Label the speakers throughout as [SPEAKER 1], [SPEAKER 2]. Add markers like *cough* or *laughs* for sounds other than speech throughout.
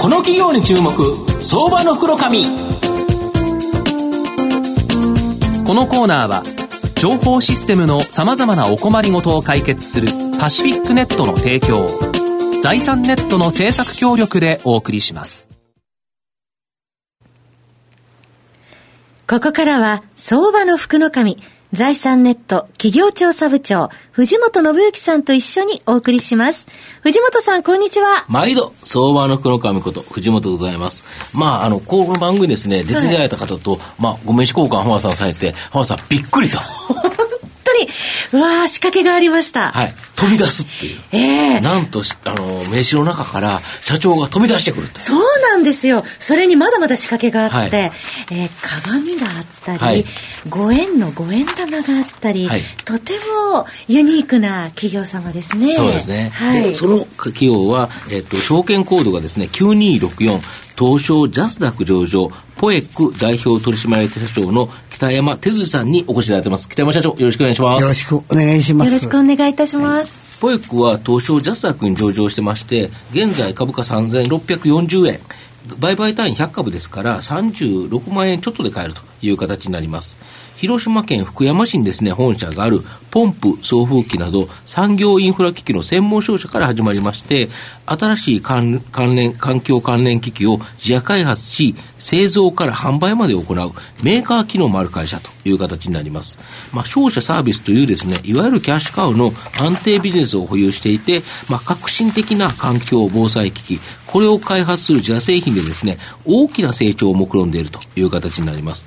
[SPEAKER 1] この企業に注目相場の袋紙。こ
[SPEAKER 2] のコーナーは情報システムのさまざまなお困りごとを解決するパシフィックネットの提供財産ネットの政策協力でお送りします。
[SPEAKER 3] ここからは相場の福の神財産ネット企業調査部長、藤本信之さんと一緒にお送りします。藤本さん、こんにちは。
[SPEAKER 1] 毎度、相場の黒上こと、藤本でございます。まあ、あの、この番組ですね、出ていただいた方と、はい、まあ、ご名刺交換、浜田さんされて、浜田さん、びっくりと。
[SPEAKER 3] に、うわ仕掛けがありました。
[SPEAKER 1] はい。飛び出すっていう。ええー、なんと、あの、名刺の中から社長が飛び出してくる
[SPEAKER 3] そうなんですよ。それにまだまだ仕掛けがあって、はい、えー、鏡があったり、はい、5円の5円玉があったり、はい、とてもユニークな企業様ですね。
[SPEAKER 1] そうですね。はい、で、その企業は、えっ、ー、と、証券コードがですね、9264、東証ジャスダック上場、ポエック代表取締役社長の北山哲司さんにお越しいただいてます。北山社長、よろしくお願いします。
[SPEAKER 4] よろしくお願いします。
[SPEAKER 3] よろしくお願いいたします。
[SPEAKER 1] はい、ポエックは東証ジャスダックに上場してまして、現在株価3640円。売買単位100株ですから、36万円ちょっとで買えるという形になります。広島県福山市にですね、本社があるポンプ、送風機など産業インフラ機器の専門商社から始まりまして、新しい関連、環境関連機器を自社開発し、製造から販売まで行うメーカー機能もある会社という形になります。まあ、商社サービスというですね、いわゆるキャッシュカウの安定ビジネスを保有していて、まあ、革新的な環境防災機器、これを開発する自社製品でですね、大きな成長を目論んでいるという形になります。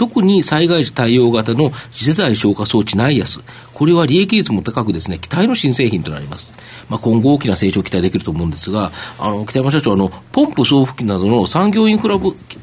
[SPEAKER 1] 特に災害時対応型の次世代消火装置ナイアス、これは利益率も高くですね、期待の新製品となります。まあ、今後大きな成長を期待できると思うんですが、あの、北山社長、あの、ポンプ送付機などの産業インフラ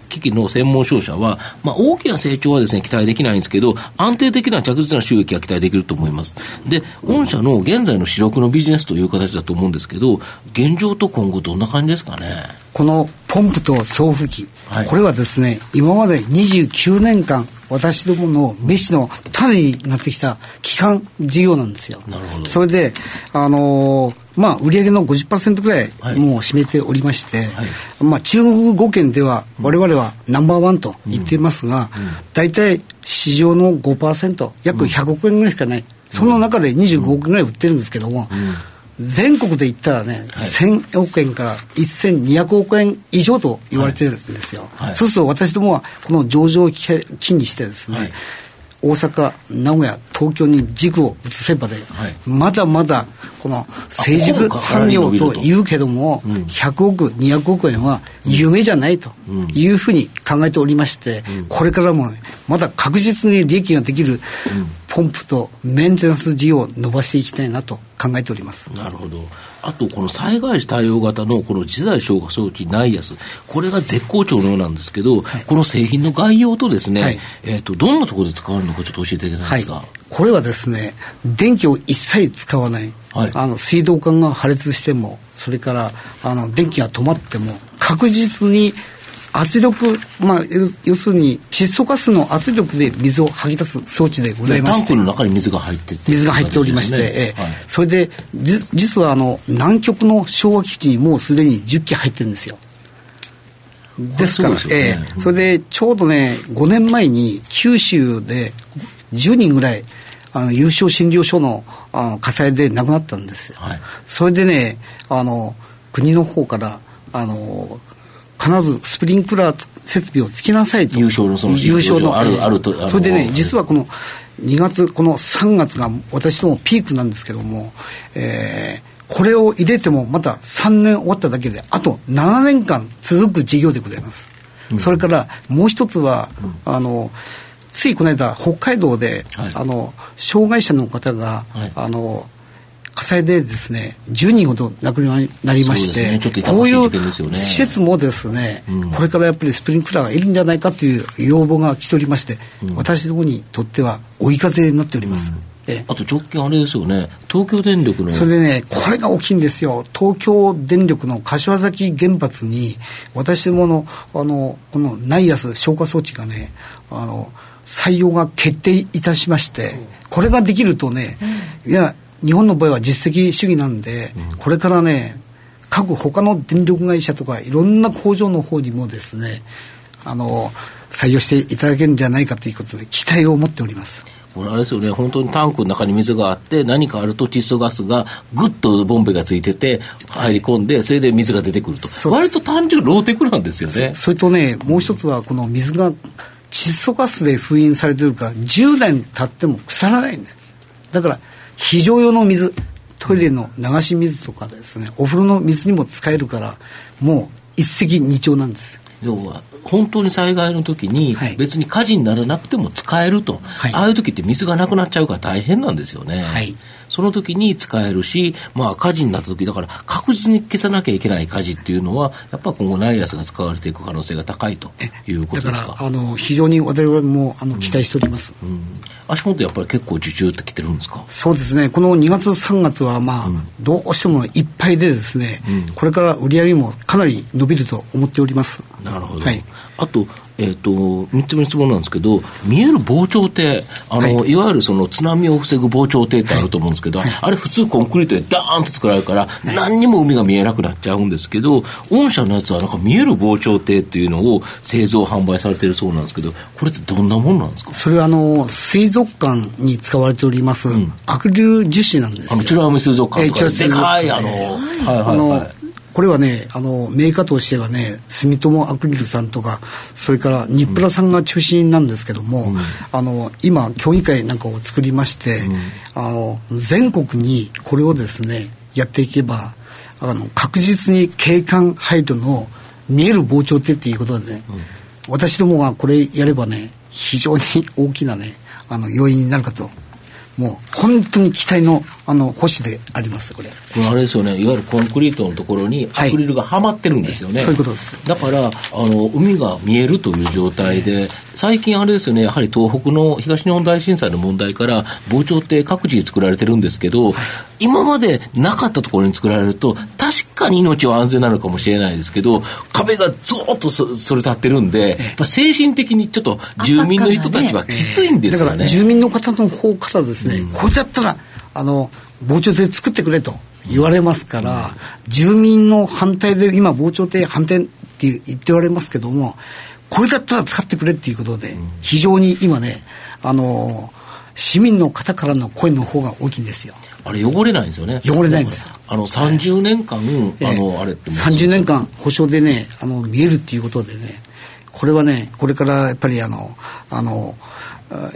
[SPEAKER 1] 機器の専門商社は、まあ、大きな成長はですね、期待できないんですけど、安定的な着実な収益が期待できると思います。で、御社の現在の主力のビジネスという形だと思うんですけど、現状と今後どんな感じですかね？
[SPEAKER 4] このポンプと送風機、はい、これはですね、今まで29年間、私どもの飯の種になってきた基幹事業なんですよ。なるほど。それで、あのー、まあ、売上の50%ぐらいもう占めておりまして、はい。はい、まあ、中国語圏では我々はナンバーワンと言っていますが、大体市場の5%、約100億円ぐらいしかない。その中で25億円ぐらい売ってるんですけども、全国で言ったらね、はい、1000億円から1200億円以上と言われてるんですよ。はい。はい、そうすると私どもはこの上場を機にしてですね、大阪、名古屋、東京に軸を移せばで、まだまだこの成熟産業と言うけども、100億、200億円は夢じゃないというふうに考えておりまして、これからもまだ確実に利益ができるポンプとメンテナンス事業を伸ばしていきたいなと考えております。
[SPEAKER 1] なるほど、あとこの災害時対応型のこの次世代消火装置ナイアス、これが絶好調のようなんですけど、はい、この製品の概要とですね、はい、えーと、どんなところで使われるのか、ちょっと教えていただけますか？はい、
[SPEAKER 4] これはですね、電気を一切使わない、あの水道管が破裂しても、それからあの電気が止まっても、確実に圧力、まあ、要するに窒素ガスの圧力で水を吐き出す装置でございまして。
[SPEAKER 1] タンクの中に水が入って
[SPEAKER 4] 水が入っておりまして、ね。えはい、それでじ実はあの南極の昭和基地にもうすでに10機入ってるんですよ。ですから、ね、ええ。それでちょうどね5年前に九州で10人ぐらいあの優勝診療所のあの火災で亡くなったんですよ、はい、それでねあの国の方からあの必ずスプリンクラー設備をつけなさいと。
[SPEAKER 1] 優勝のその優勝の
[SPEAKER 4] あるあるとそれでね実はこの2月この3月が私どもピークなんですけども、えー、これを入れてもまた3年終わっただけであと7年間続く事業でございます、うん、それからもう一つは、うん、あのついこの間北海道で、はい、あの障害者の方が、はい、あの火災でですね10人ほど亡くなりまして、ね、こういう施設もですね、うん、これからやっぱりスプリンクラーがいるんじゃないかという要望が来ておりまして、うん、私どもにとっては追い風になっております。うん。
[SPEAKER 1] あと直近あれですよね、東京電力の。
[SPEAKER 4] それでね、これが大きいんですよ。東京電力の柏崎原発に、私どもの、あの、このナイアス消火装置がね、あの、採用が決定いたしまして、これができるとね、いや、日本の場合は実績主義なんで、うん、これからね、各他の電力会社とかいろんな工場の方にもですねあの採用していただけるんじゃないかということで期待を持っております。
[SPEAKER 1] これあれですよね、本当にタンクの中に水があって、何かあると窒素ガスがぐっとボンベがついてて、入り込んで、それで水が出てくると、割と単純、ローテクなんですよね。
[SPEAKER 4] それとね、もう一つは、この水が窒素ガスで封印されてるから、10年経っても腐らないんです。だから、非常用の水、トイレの流し水とかですね、お風呂の水にも使えるから、もう一石二鳥なんです。
[SPEAKER 1] 要は本当に災害の時に、別に火事にならなくても使えると、はい、ああいう時って水がなくなっちゃうから大変なんですよね。はい、その時に使えるし、まあ、火事になった時だから確実に消さなきゃいけない火事っていうのは、やっぱ今後、ナイアスが使われていく可能性が高いということですか？
[SPEAKER 4] だからあの非常に我々もあの期待しております。うん、うん
[SPEAKER 1] 足元やっぱり結構受注ってきてるんですか？
[SPEAKER 4] そうですね、この2月、3月は、まあ、うん、どうしてもいっぱいでですね、うん、これから売り上げもかなり伸びると思っております。
[SPEAKER 1] なるほど。はい、あと、えーと、3つ目の質問なんですけど、見える防潮堤、あの、はい、いわゆるその津波を防ぐ防潮堤ってあると思うんですけど、はい、あれ、普通コンクリートでダーンと作られるから、何にも海が見えなくなっちゃうんですけど、御社のやつはなんか見える防潮堤っていうのを製造、販売されてるそうなんですけど、これってどんなもんなんですか？
[SPEAKER 4] それはあの水族館に使われております、うん、アクリル樹脂なんですよ。あの、
[SPEAKER 1] 美ら海水族館とかでかい、あの、はい。はいはい。
[SPEAKER 4] これはね、あの、メーカーとしてはね、住友アクリルさんとか、それから日プラさんが中心なんですけども、うん、あの、今、協議会なんかを作りまして、うん、あの、全国にこれをですね、やっていけば、あの、確実に景観配慮の見える膨張堤っていうことでね、うん、私どもがこれやればね、非常に大きなね、あの、要因になるかともう本当に期待のあの星でありますこれ。こ
[SPEAKER 1] れあれですよね。いわゆるコンクリートのところにアクリルがはまってるんですよね、はい、
[SPEAKER 4] そういうことです。
[SPEAKER 1] だからあの海が見えるという状態で、最近あれですよね。やはり東北の東日本大震災の問題から防潮堤各地に作られてるんですけど、はい、今までなかったところに作られると確かに命は安全なのかもしれないですけど壁がずっとそそれ立ってるんで、精神的にちょっと住民の人たちはきついんですよね、
[SPEAKER 4] ね、だから住民の方の方からですね、うん、これだったらあの防潮堤作ってくれと言われますから、住民の反対で今防潮堤反対って言っておられますけどもこれだったら使ってくれっていうことで、非常に今ねあの市民の方からの声の方が大きいんですよ。
[SPEAKER 1] あれ汚れないんですよね。
[SPEAKER 4] 汚れないんです
[SPEAKER 1] あの30年間、あのあれって
[SPEAKER 4] 30年間保証でねあの見えるっていうことでねこれはねこれからやっぱりあのあの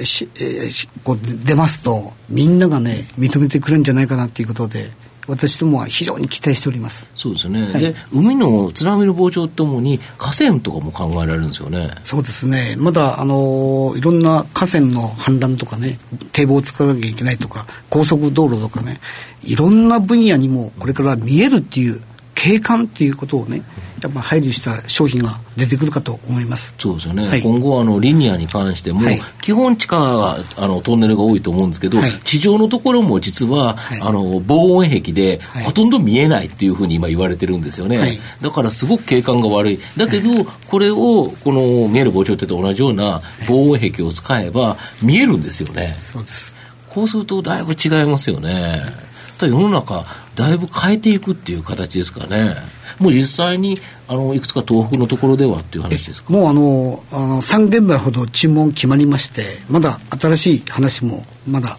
[SPEAKER 4] し、えー、こう出ますとみんながね認めてくれるんじゃないかなっていうことで私どもは非常に期待しております。
[SPEAKER 1] そうですね、はい、で海の津波の膨張ともに河川とかも考えられるんですよね。
[SPEAKER 4] そうですね。まだあのいろんな河川の氾濫とかね堤防を作らなきゃいけないとか高速道路とかねいろんな分野にもこれから見えるっていう景観っていうことをね、やっぱ配慮した商品が出てくるかと思います。
[SPEAKER 1] そうですよね、はい、今後あの、リニアに関しても、はい、基本地下はあのトンネルが多いと思うんですけど、はい、地上のところも実は、あの防音壁で、ほとんど見えないっていうふうに今言われてるんですよね、だからすごく景観が悪い、だけど、これをこの見える防潮堤と同じような防音壁を使えば、見えるんですよね。
[SPEAKER 4] そうです。
[SPEAKER 1] こうするとだいぶ違いますよね。世の中、だいぶ変えていくっていう形ですかね。もう実際にあのいくつか東北のところではっていう話ですか？
[SPEAKER 4] もうあのあの3現場ほど注文決まりましてまだ新しい話もまだ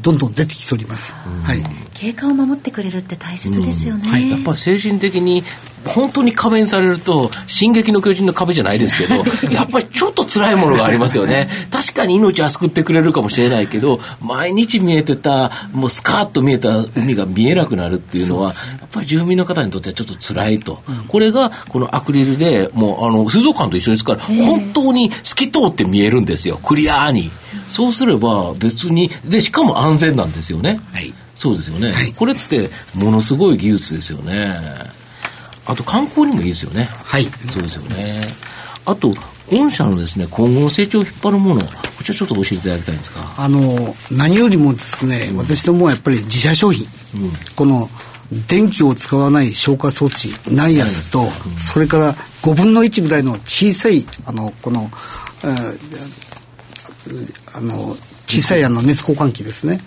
[SPEAKER 4] どんどん出てきております、はい、
[SPEAKER 3] 景観を守ってくれるって大切ですよね、
[SPEAKER 1] はい、やっぱり精神的に本当に仮面されると「進撃の巨人」の壁じゃないですけど *laughs* やっぱりちょっと辛いものがありますよね。確かに命は救ってくれるかもしれないけど毎日見えてたもうスカーッと見えた海が見えなくなるっていうのは、やっぱり住民の方にとってはちょっと辛いと、うん、これがこのアクリルでもうあの水族館と一緒ですから、本当に透き通って見えるんですよ。クリアーに。そうすれば別にでしかも安全なんですよね。はい。そうですよね、はい、これってものすごい技術ですよね。あと観光にもいいですよね。
[SPEAKER 4] はい。
[SPEAKER 1] そうですよねあと御社のですね今後の成長を引っ張るものこちらちょっと教えていただきたいんですか？
[SPEAKER 4] あの何よりもですね、うん、私どもはやっぱり自社商品、うん、この電気を使わない消火装置ナイアスと、うん、それから5分の1ぐらいの小さいあのこの、あの小さいあの熱交換器ですね。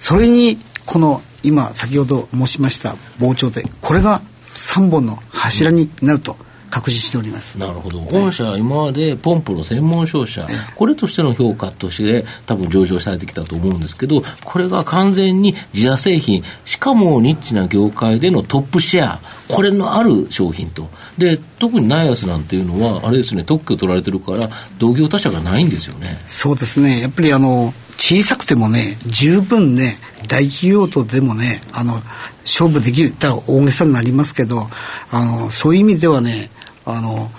[SPEAKER 4] それにこの今先ほど申しました膨張でこれが3本の柱になると確信しております。
[SPEAKER 1] なるほど、御社は今までポンプの専門商社、これとしての評価として、多分上場されてきたと思うんですけど、これが完全に自社製品、しかもニッチな業界でのトップシェア、これのある商品と、で特にナイアスなんていうのは、あれですね、特許取られてるから、同業他社がないんですよね。
[SPEAKER 4] そうですね。やっぱりあの小さくてもね、十分ね、大企業とでもね、あの、勝負できる、たら大げさになりますけど、あの、そういう意味ではね、あの、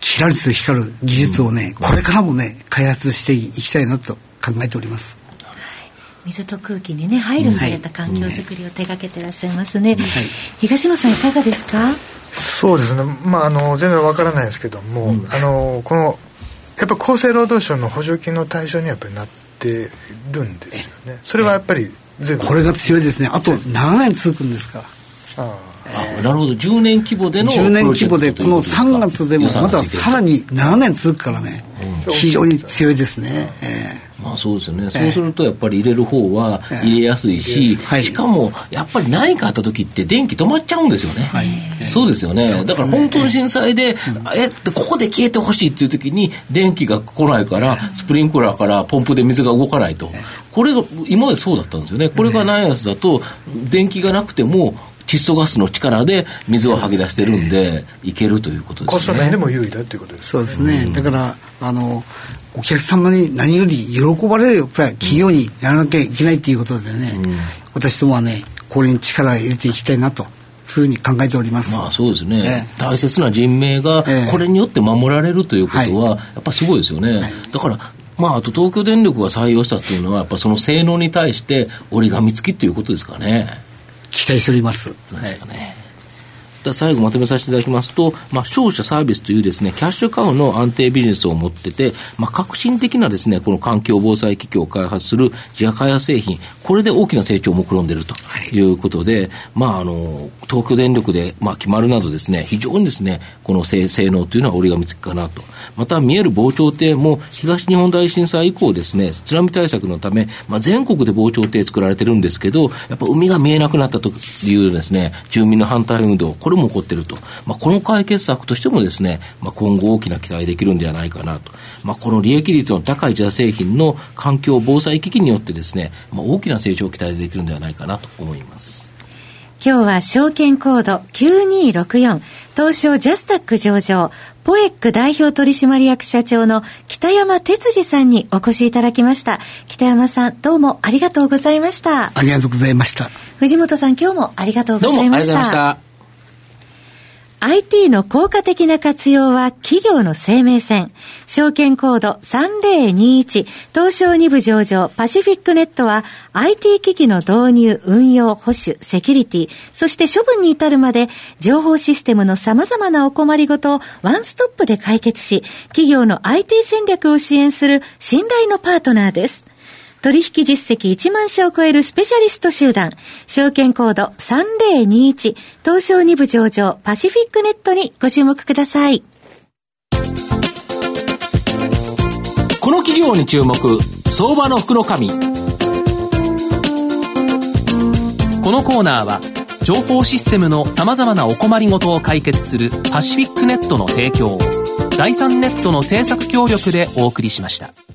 [SPEAKER 4] キラリと光る技術をね、これからもね、開発していきたいなと考えております。
[SPEAKER 3] 水と空気にね配慮された環境づくりを手がけてらっしゃいますね、はい、東野さんいかがですか？
[SPEAKER 5] そうですね。まああの全然わからないですけども、うん、あのこのやっぱ厚生労働省の補助金の対象にやっぱりなってるんですよね。それはやっぱり
[SPEAKER 4] 全部。これが強いですね。あと7年続くんですから。あ
[SPEAKER 1] ああなるほど。10年規模での
[SPEAKER 4] 10年規模でこの3月でもまださらに7年続くからね、うん、非常に強いですね、え
[SPEAKER 1] ーまあそうですよね、そうするとやっぱり入れる方は入れやすいし、しかもやっぱり何かあった時って電気止まっちゃうんですよね、はい、そうですよね、だから本当に震災で、えここで消えてほしいっていう時に電気が来ないから、スプリンクラーからポンプで水が動かないと、これが今までそうだったんですよね、これがないやつだと、電気がなくても、窒素ガスの力で水を吐き出してるんで、いけるということですね。コスト
[SPEAKER 5] 面でも優位だということです、
[SPEAKER 4] そうですね。だから、あの、お客様に何より喜ばれる企業にならなきゃいけないということでね、うん、私どもはね、これに力を入れていきたいなと。ふうに考えております。
[SPEAKER 1] まあそうですね。えー、大切な人命がこれによって守られるということは、やっぱりすごいですよね。はい、だからまあ、あと東京電力が採用したっていうのは、やっぱその性能に対して折り紙付きということですかね。
[SPEAKER 4] 期待しております。
[SPEAKER 1] そうですよね。はい最後まとめさせていただきますと、まあ、商社サービスというですね、キャッシュカウの安定ビジネスを持ってて、まあ、革新的なですね、この環境防災機器を開発する自社開発製品、これで大きな成長を目論んでいるということで、はい、まあ、あの、東京電力で、まあ、決まるなどですね、非常にですね、この性性能というのは折り紙付きかなと。また、見える防潮堤も東日本大震災以降ですね、津波対策のため、まあ、全国で防潮堤作られてるんですけど、やっぱ海が見えなくなったというですね、住民の反対運動、これも起こっていると。まあ、この解決策としてもですね、まあ、今後大きな期待できるんではないかなと。まあ、この利益率の高い自社製品の環境防災機器によってですね、まあ、大きな成長を期待できるんではないかなと思います。
[SPEAKER 3] 今日は証券コード9264東証ジャスタック上場ポエック代表取締役社長の北山哲司さんにお越しいただきました北山さんどうもありがとうございました
[SPEAKER 4] ありがとうございました
[SPEAKER 3] 藤本さん今日もありがとうございました IT の効果的な活用は企業の生命線。証券コード3021東証2部上場パシフィックネットは IT 機器の導入、運用、保守、セキュリティ、そして処分に至るまで情報システムの様々なお困りごとをワンストップで解決し、企業の IT 戦略を支援する信頼のパートナーです。取引実績1万社を超えるスペシャリスト集団、証券コード3021、東証2部上場パシフィックネットにご注目ください。
[SPEAKER 1] この企業に注目、相場の福の神。こ
[SPEAKER 2] のコーナーは、情報システムの様々なお困りごとを解決するパシフィックネットの提供、財産ネットの政策協力でお送りしました。